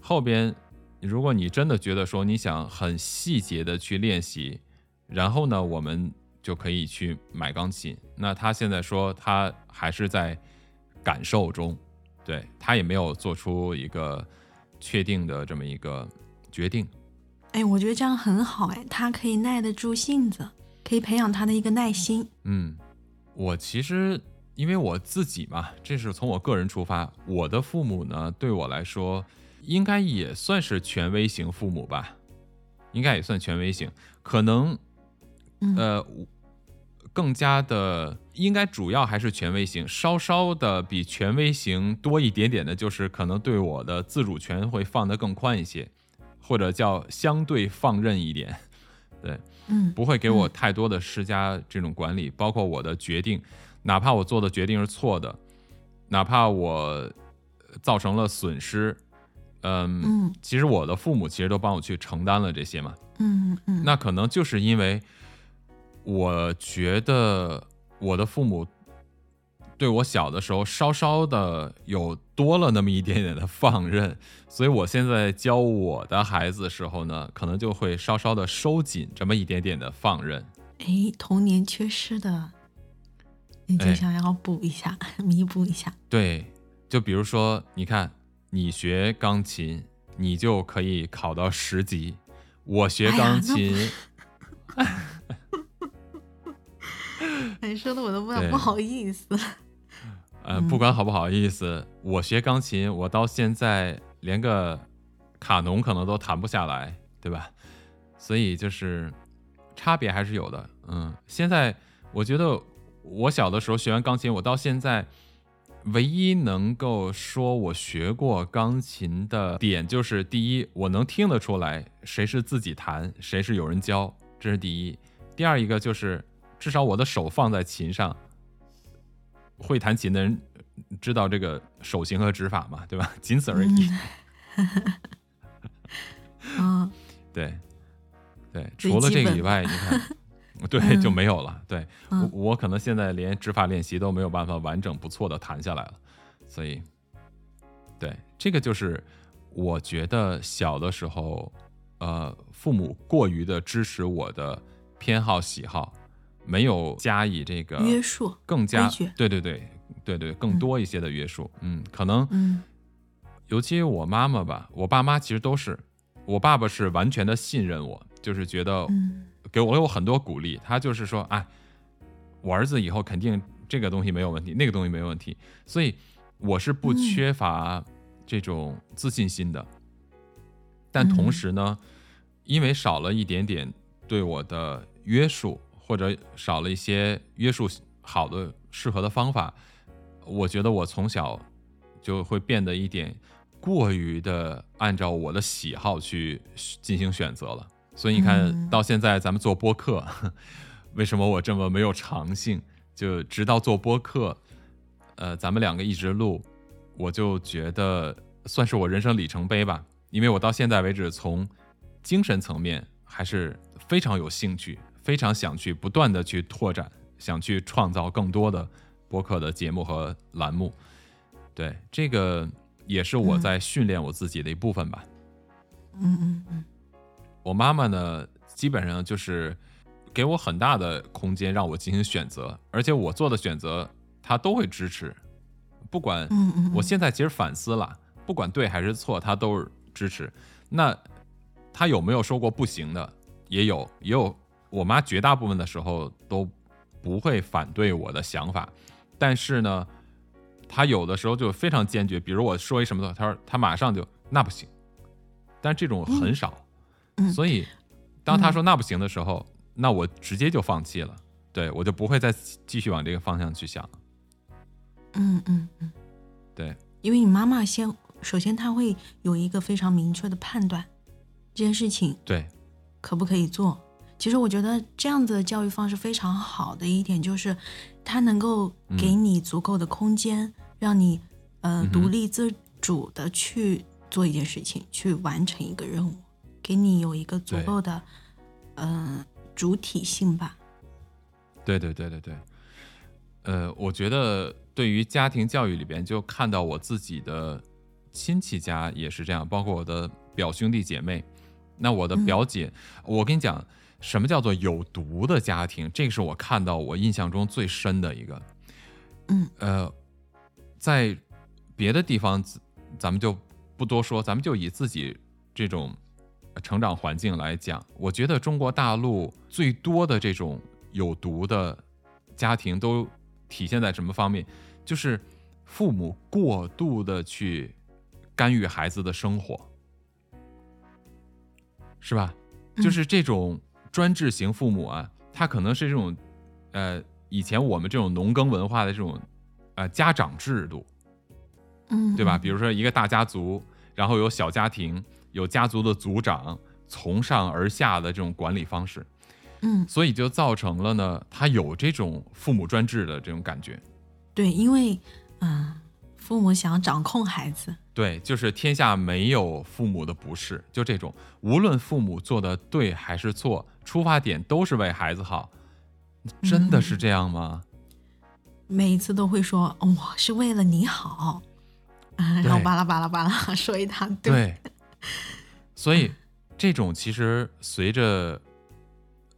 后边如果你真的觉得说你想很细节的去练习，然后呢，我们就可以去买钢琴。那他现在说他还是在感受中，对他也没有做出一个确定的这么一个决定。哎，我觉得这样很好，哎，他可以耐得住性子，可以培养他的一个耐心。嗯，我其实。因为我自己嘛，这是从我个人出发。我的父母呢，对我来说，应该也算是权威型父母吧，应该也算权威型。可能，呃，更加的，应该主要还是权威型，稍稍的比权威型多一点点的，就是可能对我的自主权会放得更宽一些，或者叫相对放任一点。[LAUGHS] 对，嗯，不会给我太多的施加这种管理，包括我的决定。哪怕我做的决定是错的，哪怕我造成了损失，嗯，其实我的父母其实都帮我去承担了这些嘛，嗯嗯，那可能就是因为我觉得我的父母对我小的时候稍稍的有多了那么一点点的放任，所以我现在教我的孩子的时候呢，可能就会稍稍的收紧这么一点点的放任。哎，童年缺失的。你就想要补一下，弥补一下。对，就比如说，你看，你学钢琴，你就可以考到十级；我学钢琴，[LAUGHS] 你说的我都不不好意思。[LAUGHS] 呃，不管好不好意思，我学钢琴，我到现在连个卡农可能都弹不下来，对吧？所以就是差别还是有的。嗯，现在我觉得。我小的时候学完钢琴，我到现在唯一能够说我学过钢琴的点，就是第一，我能听得出来谁是自己弹，谁是有人教，这是第一。第二一个就是，至少我的手放在琴上，会弹琴的人知道这个手型和指法嘛，对吧？[LAUGHS] 仅此而已。嗯，[LAUGHS] 对，对，除了这个以外，你看。[LAUGHS] 对，就没有了。对我，我可能现在连指法练习都没有办法完整不错的弹下来了，所以，对这个就是我觉得小的时候，呃，父母过于的支持我的偏好喜好，没有加以这个约束，更加对对对对对更多一些的约束。嗯，可能，嗯，尤其我妈妈吧，我爸妈其实都是，我爸爸是完全的信任我，就是觉得。给我有很多鼓励，他就是说，哎，我儿子以后肯定这个东西没有问题，那个东西没有问题，所以我是不缺乏这种自信心的。但同时呢，因为少了一点点对我的约束，或者少了一些约束好的适合的方法，我觉得我从小就会变得一点过于的按照我的喜好去进行选择了。所以你看到现在，咱们做播客，[LAUGHS] 为什么我这么没有长性？就直到做播客，呃，咱们两个一直录，我就觉得算是我人生里程碑吧。因为我到现在为止，从精神层面还是非常有兴趣，非常想去不断的去拓展，想去创造更多的播客的节目和栏目。对，这个也是我在训练我自己的一部分吧。嗯嗯嗯，我妈妈呢，基本上就是给我很大的空间让我进行选择，而且我做的选择她都会支持，不管嗯嗯，我现在其实反思了，不管对还是错，她都是支持。那她有没有说过不行的？也有，也有。我妈绝大部分的时候都不会反对我的想法，但是呢，她有的时候就非常坚决。比如我说一什么的，她说她马上就那不行。但这种很少，嗯所以当她说那不行的时候，那我直接就放弃了。对我就不会再继续往这个方向去想了。嗯嗯嗯，对，因为你妈妈先，首先她会有一个非常明确的判断，这件事情对，可不可以做。其实我觉得这样子的教育方式非常好的一点就是，它能够给你足够的空间，让你呃嗯独立自主的去做一件事情，去完成一个任务，给你有一个足够的呃主体性吧。对对对对对，呃，我觉得对于家庭教育里边，就看到我自己的亲戚家也是这样，包括我的表兄弟姐妹。那我的嗯。表姐，我跟你讲，什么叫做有毒的家庭？这个是我看到我印象中最深的一个。嗯呃，在别的地方，咱咱们就不多说，咱们就以自己这种成长环境来讲，我觉得中国大陆最多的这种有毒的家庭都体现在什么方面？就是父母过度的去干预孩子的生活，是吧？嗯就是这种专制型父母啊，他可能是这种，呃，以前我们这种农耕文化的这种，呃，家长制度，嗯，对吧？嗯比如说一个大家族，然后有小家庭，有家族的族长，从上而下的这种管理方式，嗯，所以就造成了呢，他有这种父母专制的这种感觉。对，因为嗯、父母想要掌控孩子，对，就是天下没有父母的不是，就这种，无论父母做的对还是错，出发点都是为孩子好，真的是这样吗？每一次都会说我是为了你好，啊，然后巴拉巴拉巴拉说一大堆。对，[LAUGHS] 所以这种其实随着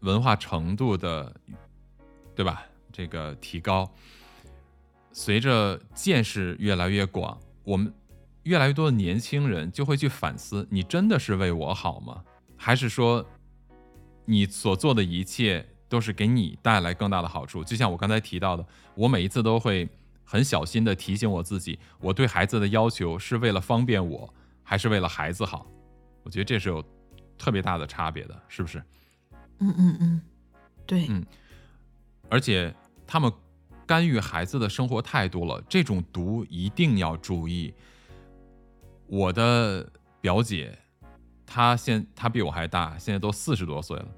文化程度的，对吧？这个提高，随着见识越来越广，我们越来越多的年轻人就会去反思：你真的是为我好吗？还是说你所做的一切都是给你带来更大的好处？就像我刚才提到的，我每一次都会很小心的提醒我自己，我对孩子的要求是为了方便我，还是为了孩子好？我觉得这是有特别大的差别的，是不是？嗯嗯嗯，对，嗯而且他们干预孩子的生活太多了，这种毒一定要注意。我的表姐，她现他比我还大，现在都四十多岁了，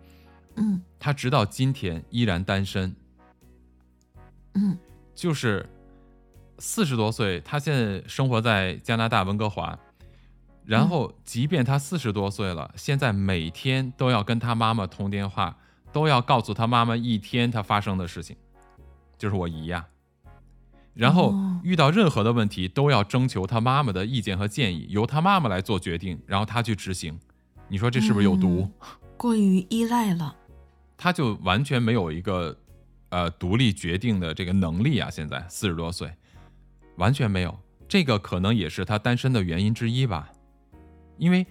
嗯他直到今天依然单身。嗯就是四十多岁，他现在生活在加拿大温哥华，然后即便他四十多岁了，现在每天都要跟他妈妈通电话，都要告诉他妈妈一天他发生的事情，就是我姨呀。然后哦遇到任何的问题，都要征求他妈妈的意见和建议，由他妈妈来做决定，然后他去执行。你说这是不是有毒？过于依赖了。他就完全没有一个呃独立决定的这个能力啊！现在四十多岁，完全没有。这个可能也是他单身的原因之一吧，因为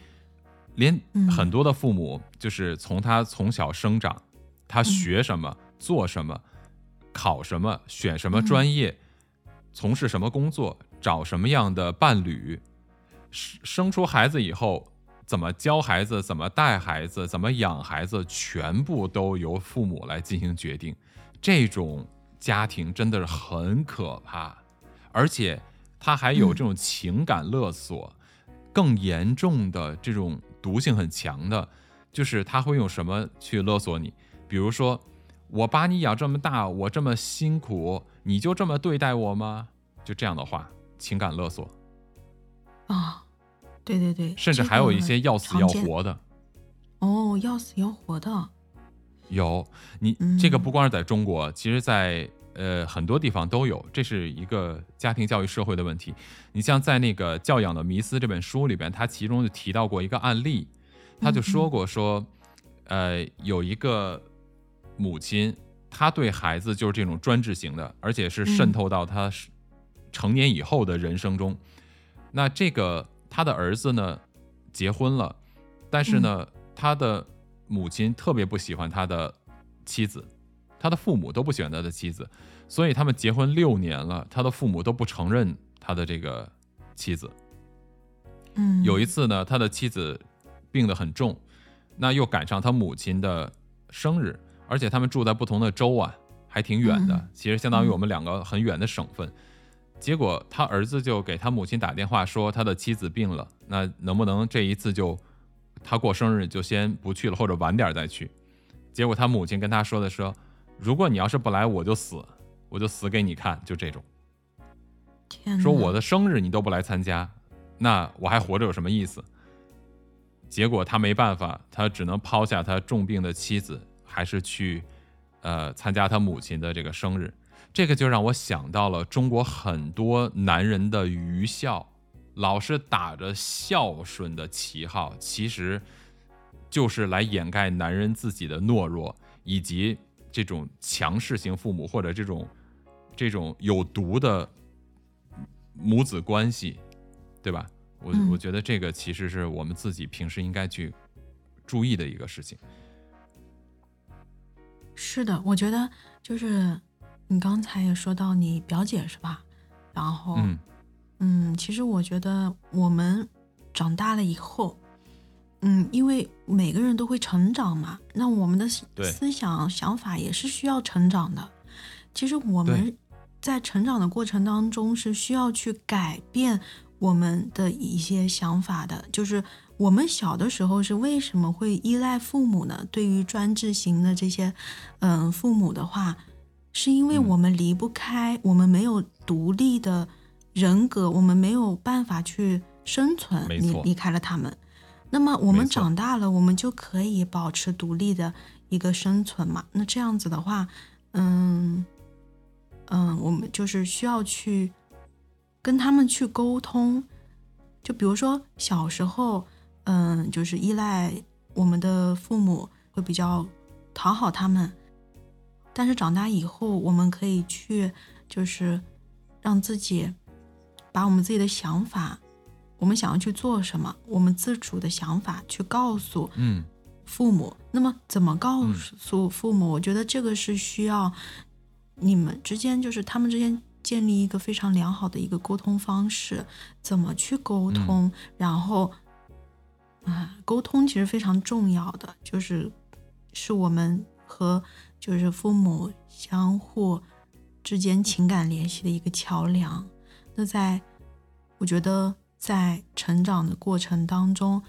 连嗯很多的父母就是从他从小生长，他学什么、做什么、考什么、选什么专业、从事什么工作、找什么样的伴侣，生生出孩子以后。怎么教孩子，怎么带孩子，怎么养孩子，全部都由父母来进行决定。这种家庭真的是很可怕，而且他还有这种情感勒索，更严重的这种毒性很强的，就是他会用什么去勒索你？比如说，我把你养这么大，我这么辛苦，你就这么对待我吗？就这样的话，情感勒索。啊、对对对，甚至还有一些要死要活的。哦，要死要活的，有你嗯这个不光是在中国，其实在呃很多地方都有，这是一个家庭教育社会的问题。你像在那个《教养的迷思》这本书里边，他其中就提到过一个案例，他就说过说，呃，有一个母亲，她对孩子就是这种专制型的，而且是渗透到他是成年以后的人生中。那这个他的儿子呢，结婚了，但是呢，他的母亲特别不喜欢他的妻子，他的父母都不喜欢他的妻子，所以他们结婚六年了，他的父母都不承认他的这个妻子。嗯，有一次呢，他的妻子病得很重，那又赶上他母亲的生日，而且他们住在不同的州啊，还挺远的，嗯其实相当于我们两个很远的省份。结果他儿子就给他母亲打电话说他的妻子病了，那能不能这一次就他过生日就先不去了，或者晚点再去？结果他母亲跟他说的说，如果你要是不来，我就死，我就死给你看，就这种。说我的生日你都不来参加，那我还活着有什么意思？结果他没办法，他只能抛下他重病的妻子，还是去呃参加他母亲的这个生日。这个就让我想到了中国很多男人的愚孝，老是打着孝顺的旗号，其实就是来掩盖男人自己的懦弱，以及这种强势型父母或者这种这种有毒的母子关系，对吧？我、嗯我觉得这个其实是我们自己平时应该去注意的一个事情。是的，我觉得就是你刚才也说到你表姐是吧？然后嗯嗯，其实我觉得我们长大了以后，嗯，因为每个人都会成长嘛，那我们的思想想法也是需要成长的。其实我们在成长的过程当中是需要去改变我们的一些想法的，就是我们小的时候是为什么会依赖父母呢？对于专制型的这些嗯父母的话，是因为嗯我们离不开，我们没有独立的人格，我们没有办法去生存，离离开了他们。那么我们长大了，我们就可以保持独立的一个生存嘛？那这样子的话，嗯嗯，我们就是需要去跟他们去沟通。就比如说小时候，嗯，就是依赖我们的父母，会比较讨好他们。但是长大以后，我们可以去，就是让自己把我们自己的想法，我们想要去做什么，我们自主的想法去告诉嗯父母。那么怎么告诉父母？我觉得这个是需要你们之间，就是他们之间建立一个非常良好的一个沟通方式，怎么去沟通，然后啊，沟通其实非常重要的，就是是我们和就是父母相互之间情感联系的一个桥梁。那在我觉得在成长的过程当中，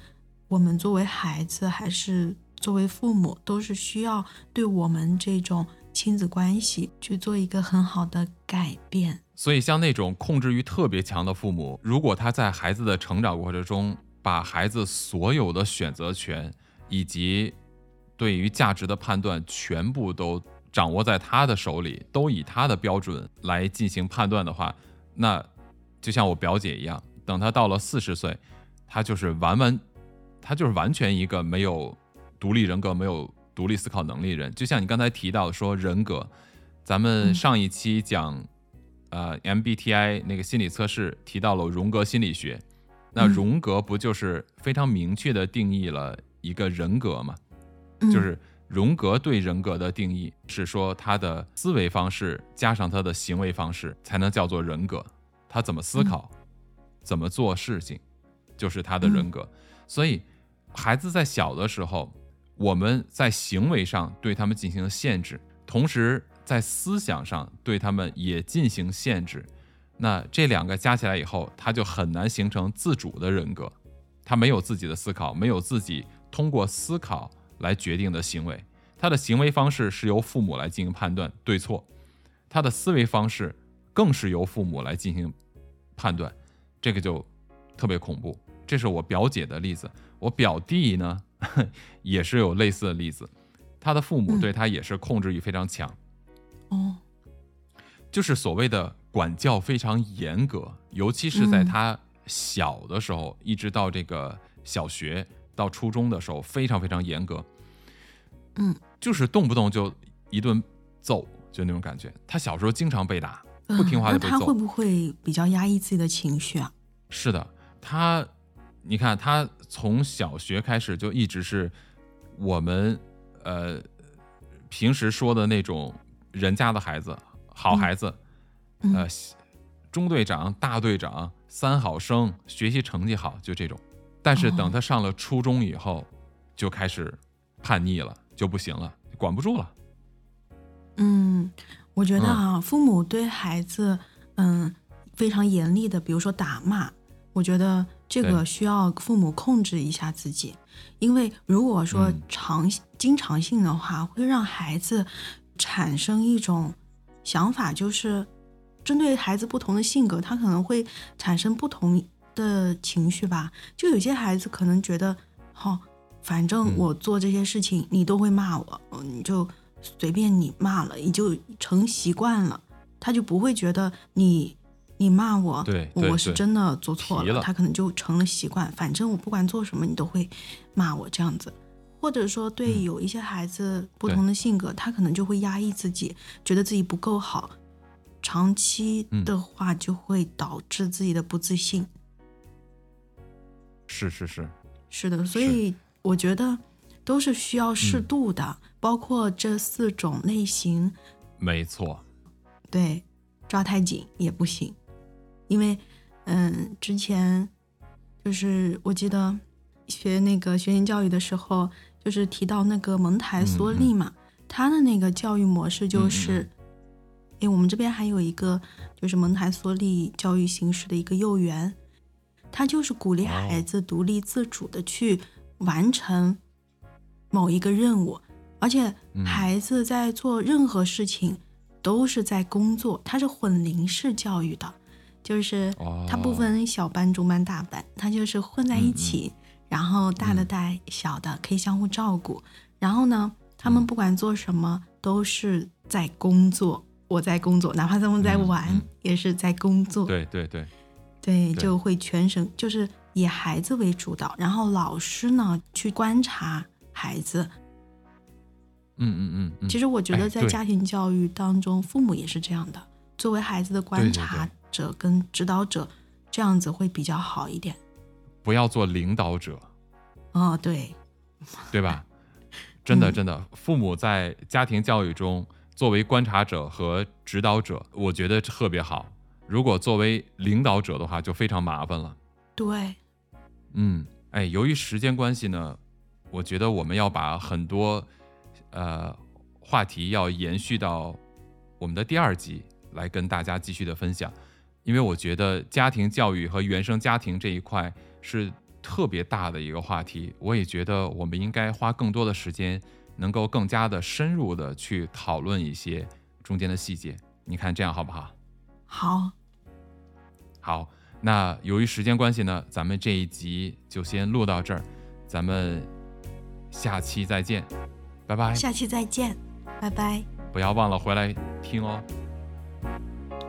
我们作为孩子还是作为父母，都是需要对我们这种亲子关系去做一个很好的改变。所以，像那种控制欲特别强的父母，如果他在孩子的成长过程中，把孩子所有的选择权以及对于价值的判断全部都掌握在他的手里，都以他的标准来进行判断的话，那就像我表姐一样，等她到了四十岁，她就是完完，她就是完全一个没有独立人格、没有独立思考能力人。就像你刚才提到说人格，咱们嗯上一期讲。呃，MBTI 那个心理测试提到了荣格心理学，那嗯荣格不就是非常明确的定义了一个人格吗？嗯就是荣格对人格的定义是说他的思维方式加上他的行为方式才能叫做人格，他怎么思考，怎么做事情，就是他的人格。所以，孩子在小的时候，我们在行为上对他们进行限制，同时在思想上对他们也进行限制。那这两个加起来以后，他就很难形成自主的人格，他没有自己的思考，没有自己通过思考来决定的行为，他的行为方式是由父母来进行判断对错，他的思维方式更是由父母来进行判断，这个就特别恐怖。这是我表姐的例子。我表弟呢，[LAUGHS] 也是有类似的例子，他的父母对他也是控制欲非常强。哦，就是所谓的管教非常严格，尤其是在他小的时候，一直到这个小学到初中的时候，非常非常严格。嗯，就是动不动就一顿揍，就那种感觉。他小时候经常被打，不听话就被揍。那他会不会比较压抑自己的情绪啊？是的，他，你看他从小学开始就一直是我们呃平时说的那种人家的孩子，好孩子，呃中队长、大队长、三好生，学习成绩好，就这种。但是等他上了初中以后，就开始叛逆了。就不行了，管不住了。嗯，我觉得啊，父母对孩子，嗯，非常严厉的，比如说打骂，我觉得这个需要父母控制一下自己，因为如果说常经常性的话，会让孩子产生一种想法，就是针对孩子不同的性格，他可能会产生不同的情绪吧。就有些孩子可能觉得，好。反正我做这些事情，你都会骂我，你就随便你骂了，你就成习惯了，他就不会觉得你你骂我，对，我是真的做错了，他可能就成了习惯。反正我不管做什么，你都会骂我这样子，或者说对有一些孩子不同的性格，他可能就会压抑自己，觉得自己不够好，长期的话就会导致自己的不自信。是是是，是的，所以。我觉得都是需要适度的，包括这四种类型。没错，对，抓太紧也不行，因为，嗯，之前就是我记得学那个学前教育的时候，就是提到那个蒙台梭利嘛，他的那个教育模式就是，哎，我们这边还有一个就是蒙台梭利教育形式的一个幼儿园，他就是鼓励孩子独立自主的去。完成某一个任务，而且孩子在做任何事情都是在工作，他是混龄式教育的，就是他不分小班、中班、大班，他就是混在一起，然后大的带小的可以相互照顾，然后呢，他们不管做什么都是在工作，我在工作，哪怕他们在玩也是在工作，对对对，对，就会全神就是。以孩子为主导，然后老师呢去观察孩子。嗯嗯嗯。其实我觉得在家庭教育当中，父母也是这样的，作为孩子的观察者跟指导者，这样子会比较好一点。不要做领导者。哦，对。对吧？[LAUGHS] 真的真的，父母在家庭教育中作为观察者和指导者，我觉得特别好。如果作为领导者的话，就非常麻烦了。对。嗯，哎，由于时间关系呢，我觉得我们要把很多呃话题要延续到我们的第二集来跟大家继续的分享，因为我觉得家庭教育和原生家庭这一块是特别大的一个话题，我也觉得我们应该花更多的时间，能够更加的深入的去讨论一些中间的细节，你看这样好不好？好，好。那由于时间关系呢，咱们这一集就先录到这儿，咱们下期再见，拜拜。下期再见，拜拜。不要忘了回来听哦。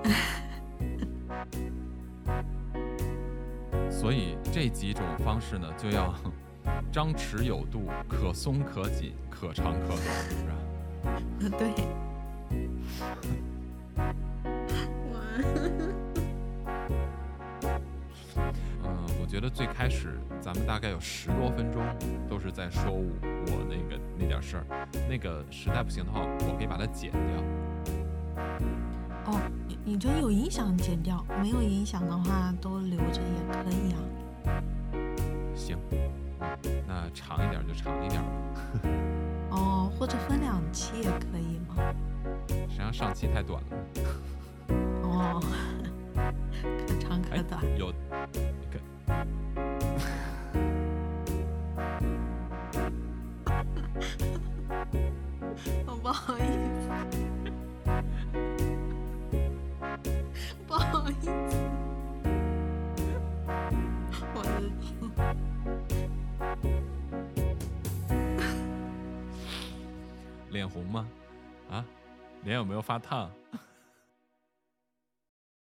[LAUGHS] 所以这几种方式呢，就要张弛有度，可松可紧，可长可短，是吧？[LAUGHS] 对。[LAUGHS] 我觉得最开始咱们大概有十多分钟都是在说我我那个那点事儿，那个实在不行的话，我可以把它剪掉。哦，你你觉得有影响剪掉，没有影响的话都留着也可以啊。行，那长一点就长一点吧。哦，或者分两期也可以吗？实际上上期太短了。哦，[LAUGHS] 可长可短。有。[LAUGHS] 我 [LAUGHS] 不好意思，不好意思，我知。脸红吗？啊，脸有没有发烫？